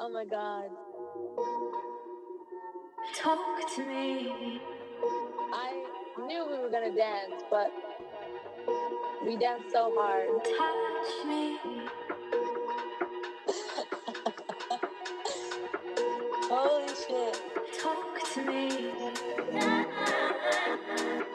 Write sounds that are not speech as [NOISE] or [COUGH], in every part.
Oh my god. Talk to me. I knew we were gonna dance, but we danced so hard. Touch me. [LAUGHS] Holy shit. Talk to me. [LAUGHS]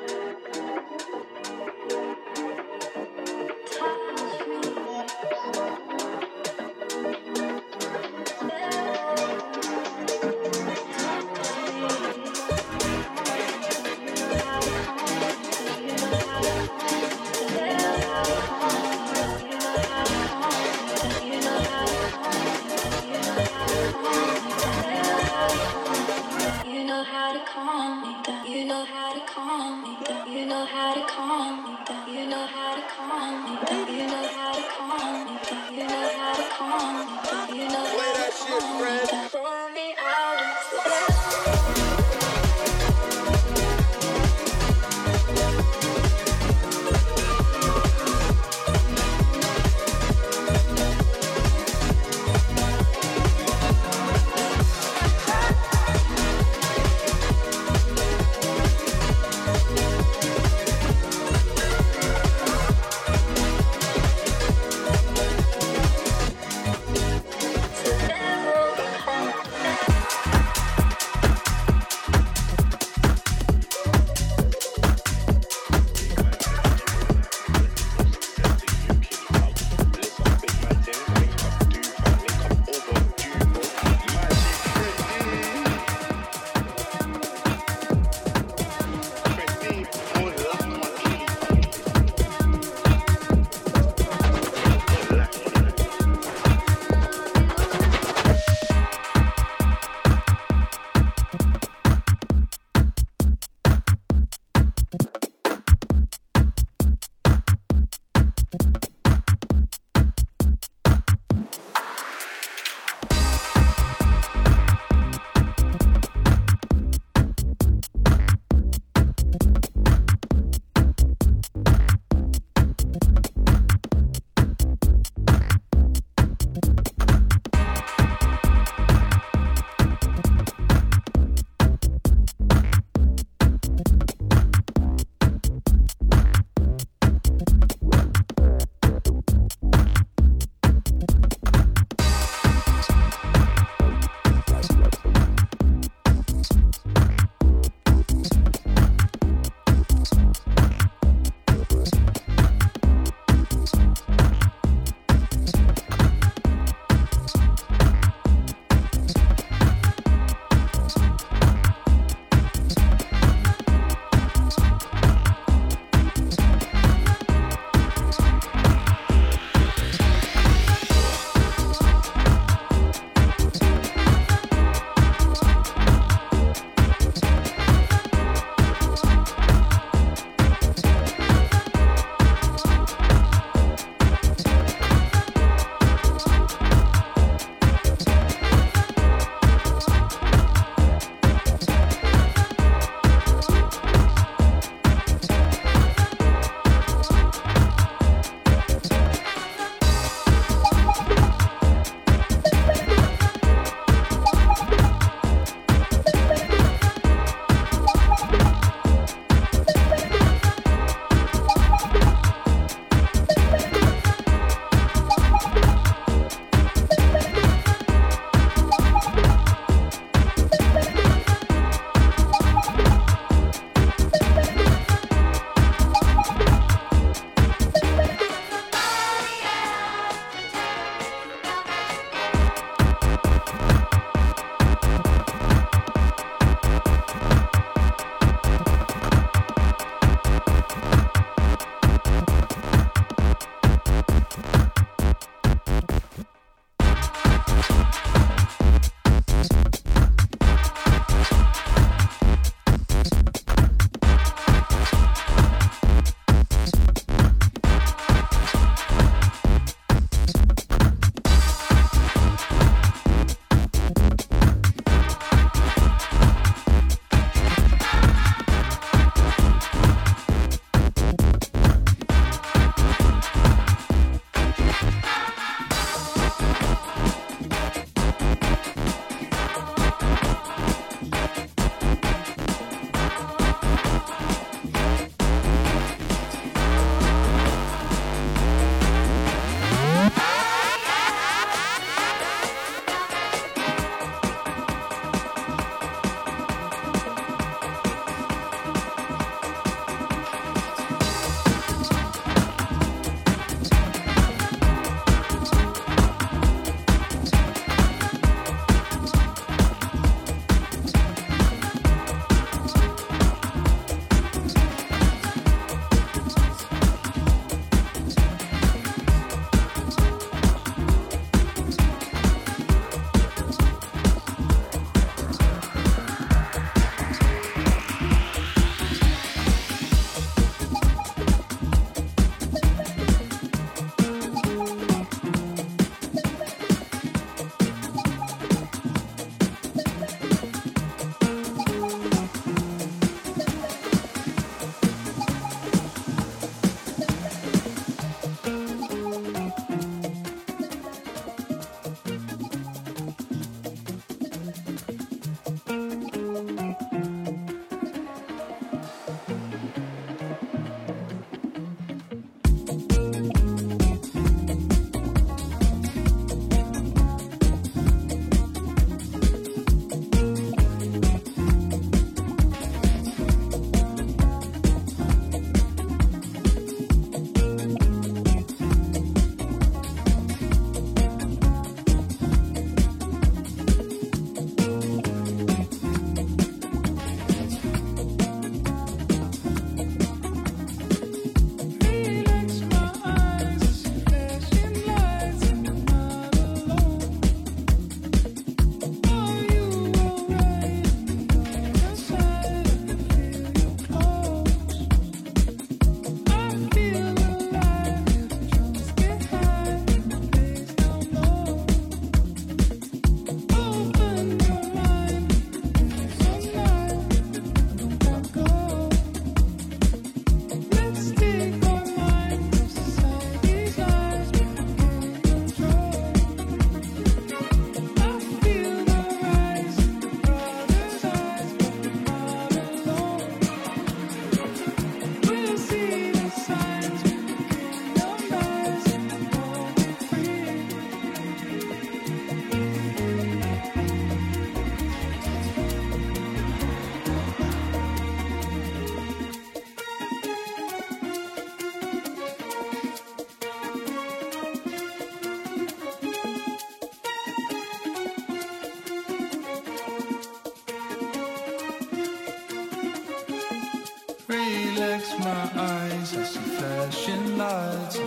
My eyes, I see flashing lights,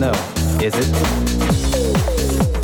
know. Is it?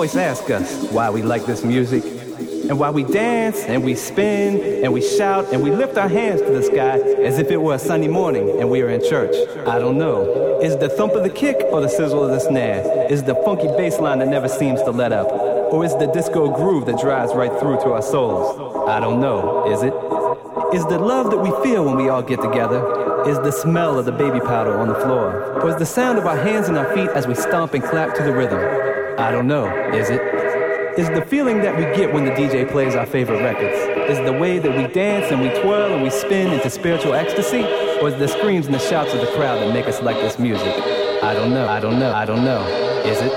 Always ask us why we like this music and why we dance and we spin and we shout and we lift our hands to the sky as if it were a sunny morning and we are in church. I don't know. Is the thump of the kick or the sizzle of the snare? Is the funky bass line that never seems to let up? Or is the disco groove that drives right through to our souls? I don't know. Is it? Is the love that we feel when we all get together? Is the smell of the baby powder on the floor? Or is the sound of our hands and our feet as we stomp and clap to the rhythm? I don't know. Is it? Is the feeling that we get when the DJ plays our favorite records? Is the way that we dance and we twirl and we spin into spiritual ecstasy? Or is the screams and the shouts of the crowd that make us like this music? I don't know. I don't know. I don't know. Is it?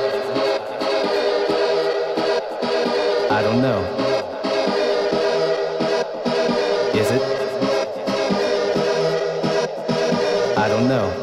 I don't know. Is it? I don't know.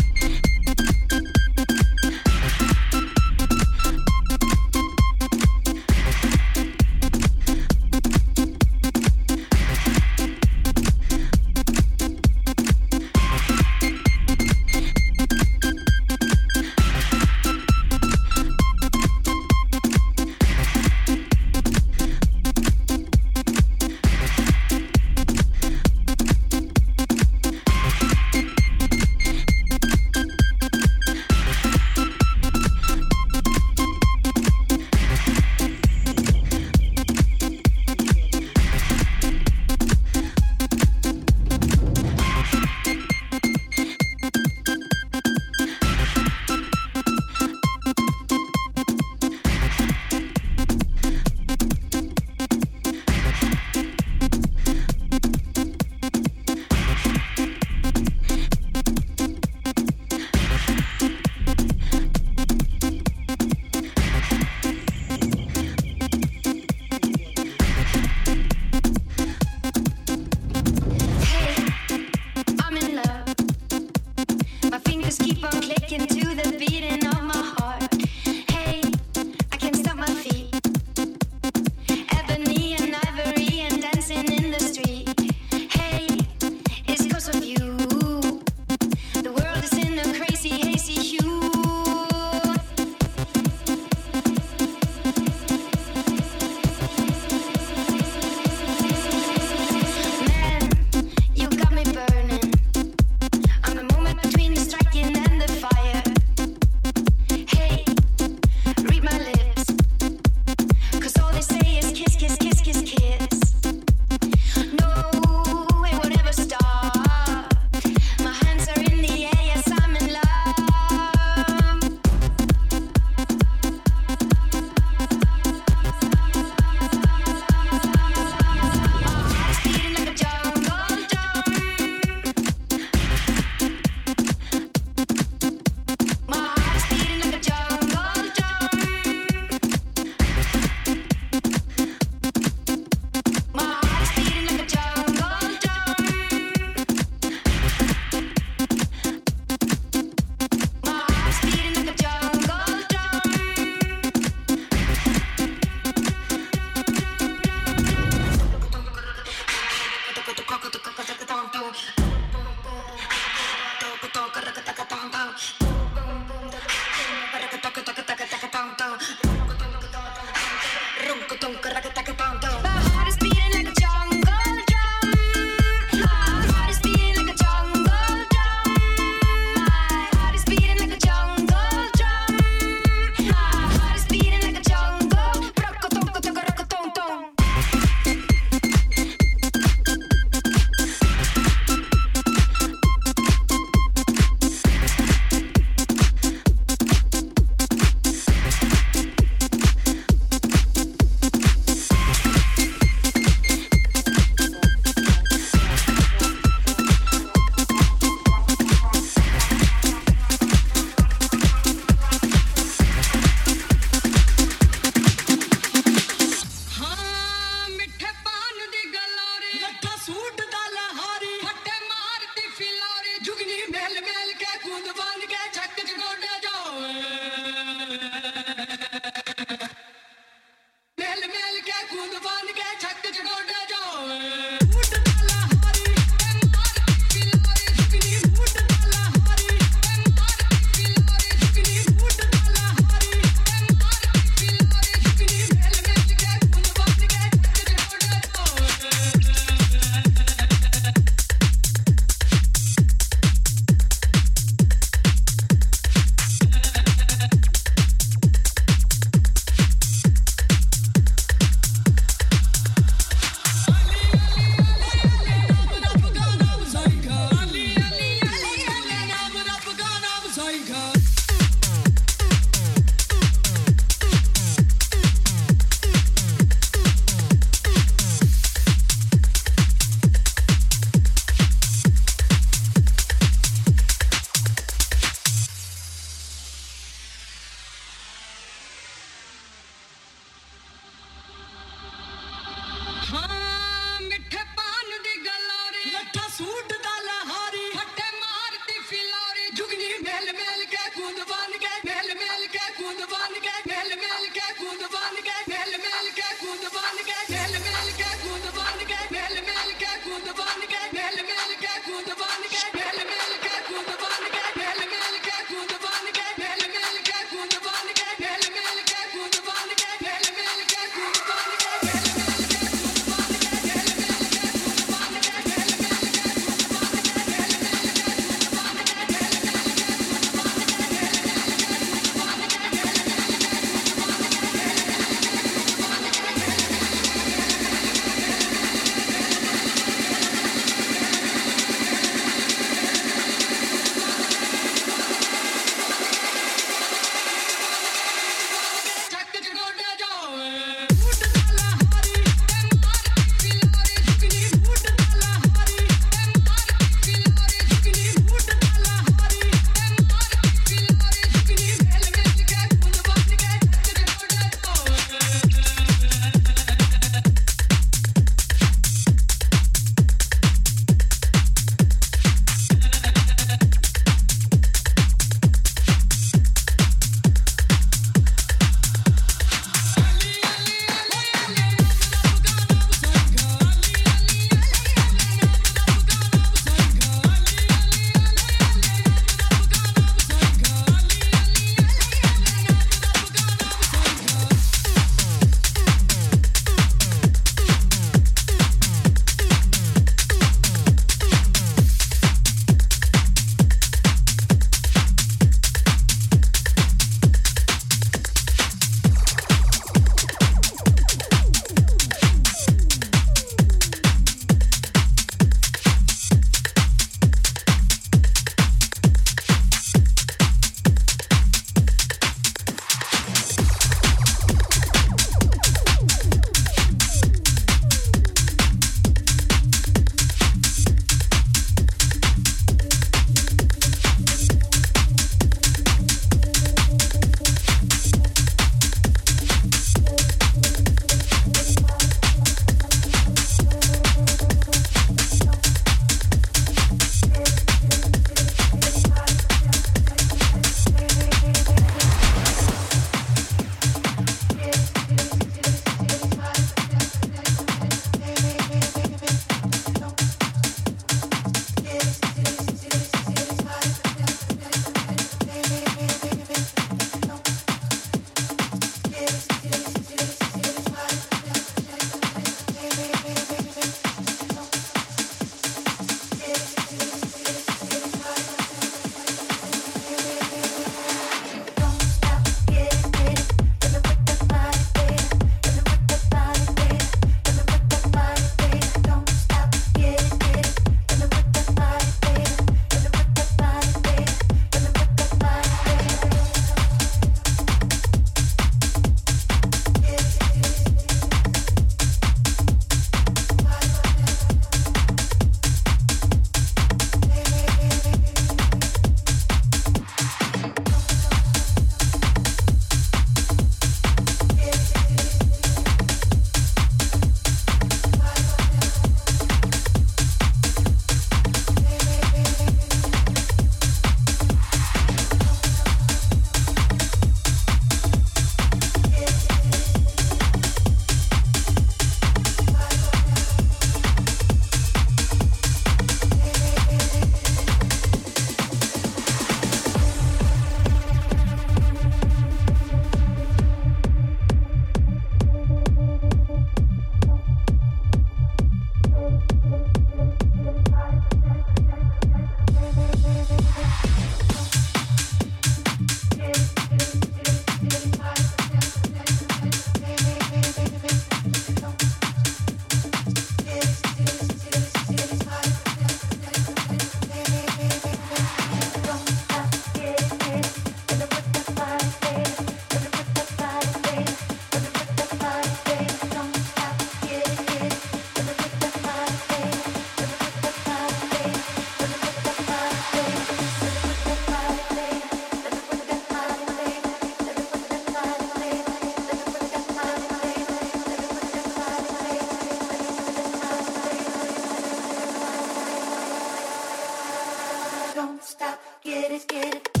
let's get it.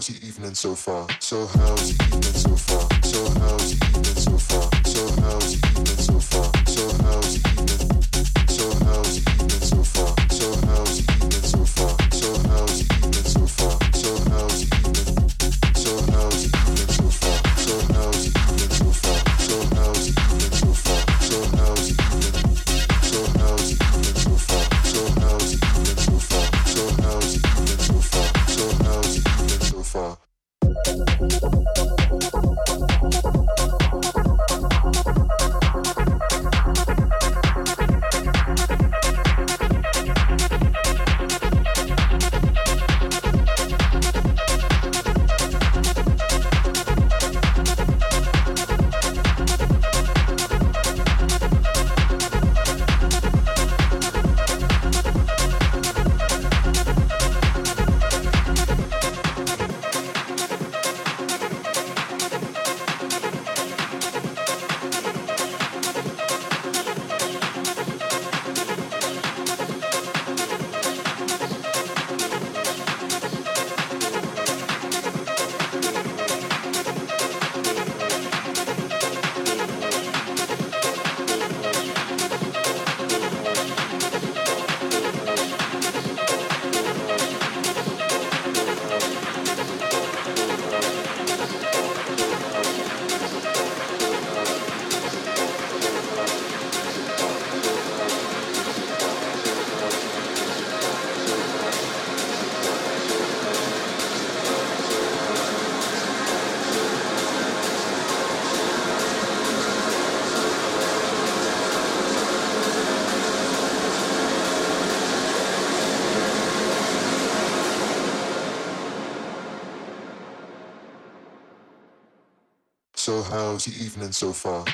how's your evening so far? So how's How's evening so far?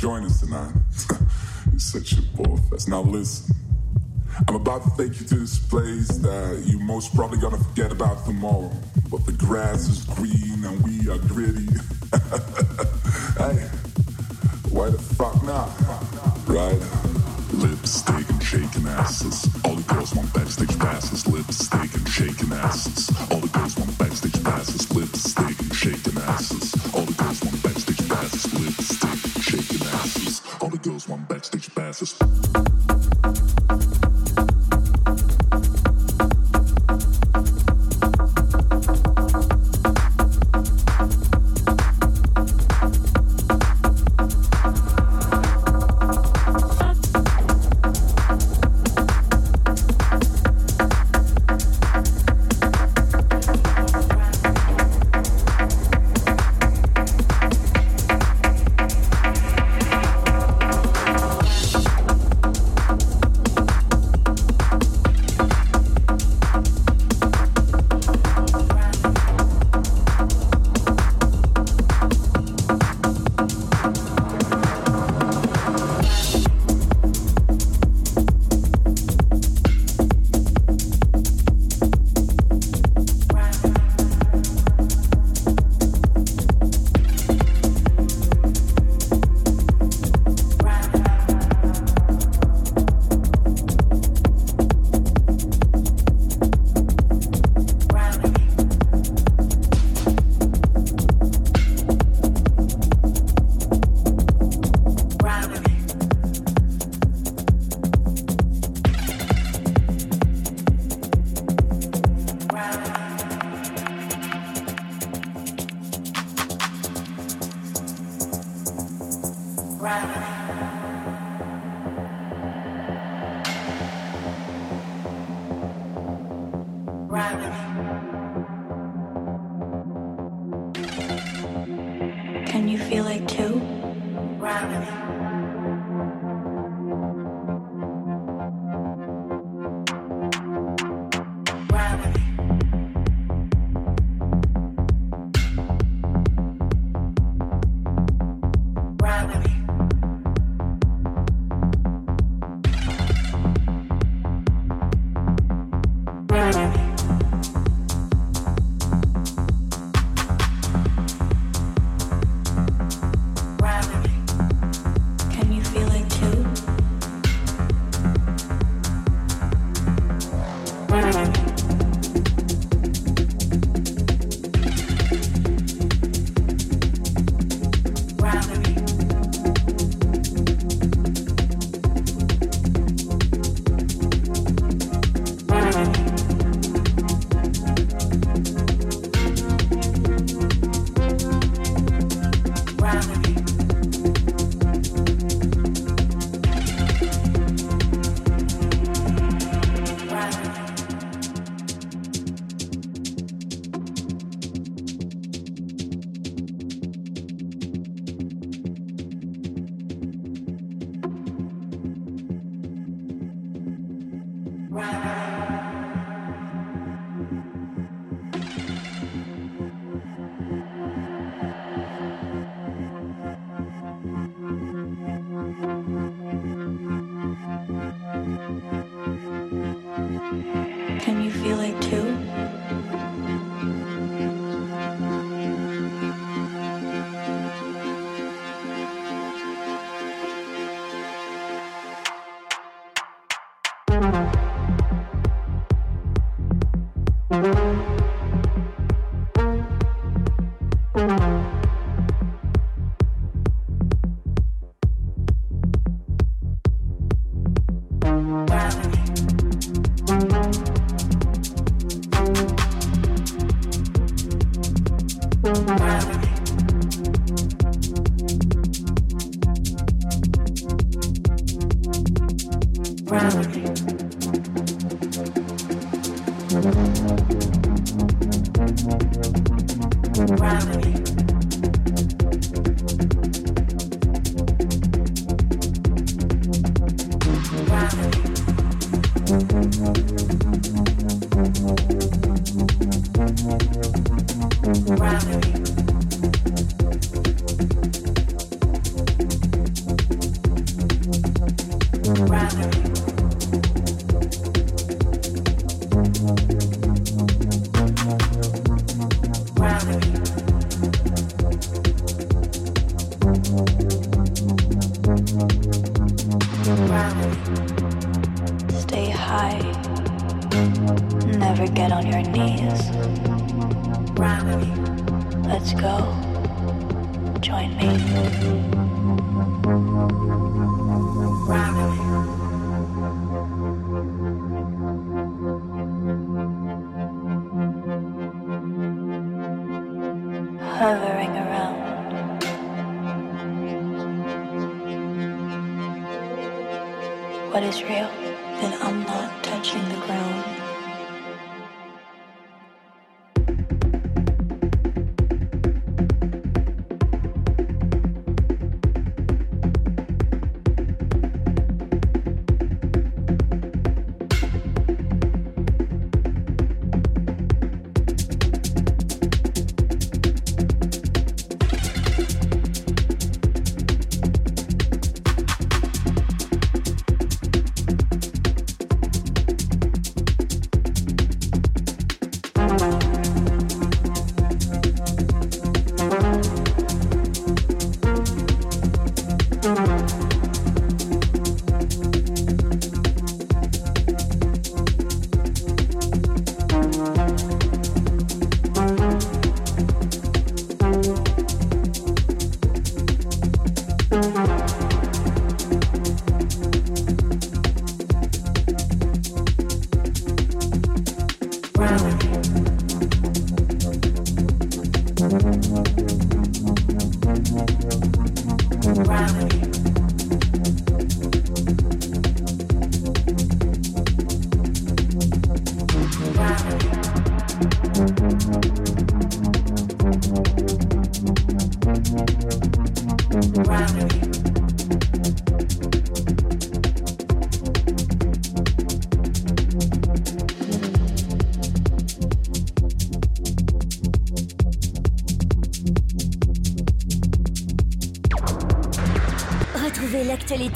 join us tonight. [LAUGHS] it's such a ball fest. Now listen, I'm about to take you to this place that you most probably gonna forget about tomorrow.